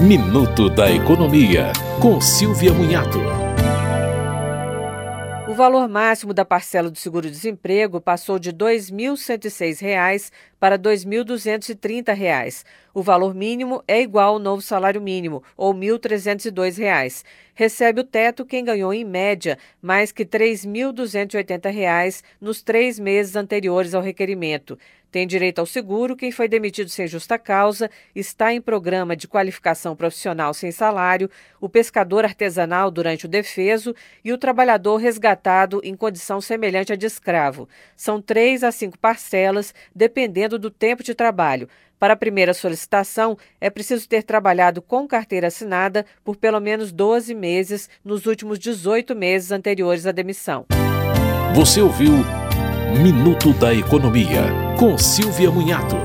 Minuto da Economia, com Silvia Munhato. O valor máximo da parcela do seguro-desemprego passou de R$ 2.106 para R$ 2.230. O valor mínimo é igual ao novo salário mínimo, ou R$ 1.302. Recebe o teto quem ganhou, em média, mais que R$ 3.280 nos três meses anteriores ao requerimento. Tem direito ao seguro quem foi demitido sem justa causa, está em programa de qualificação profissional sem salário, o pescador artesanal durante o defeso e o trabalhador resgatado em condição semelhante à de escravo. São três a cinco parcelas, dependendo do tempo de trabalho. Para a primeira solicitação, é preciso ter trabalhado com carteira assinada por pelo menos 12 meses nos últimos 18 meses anteriores à demissão. Você ouviu Minuto da Economia, com Silvia Munhato.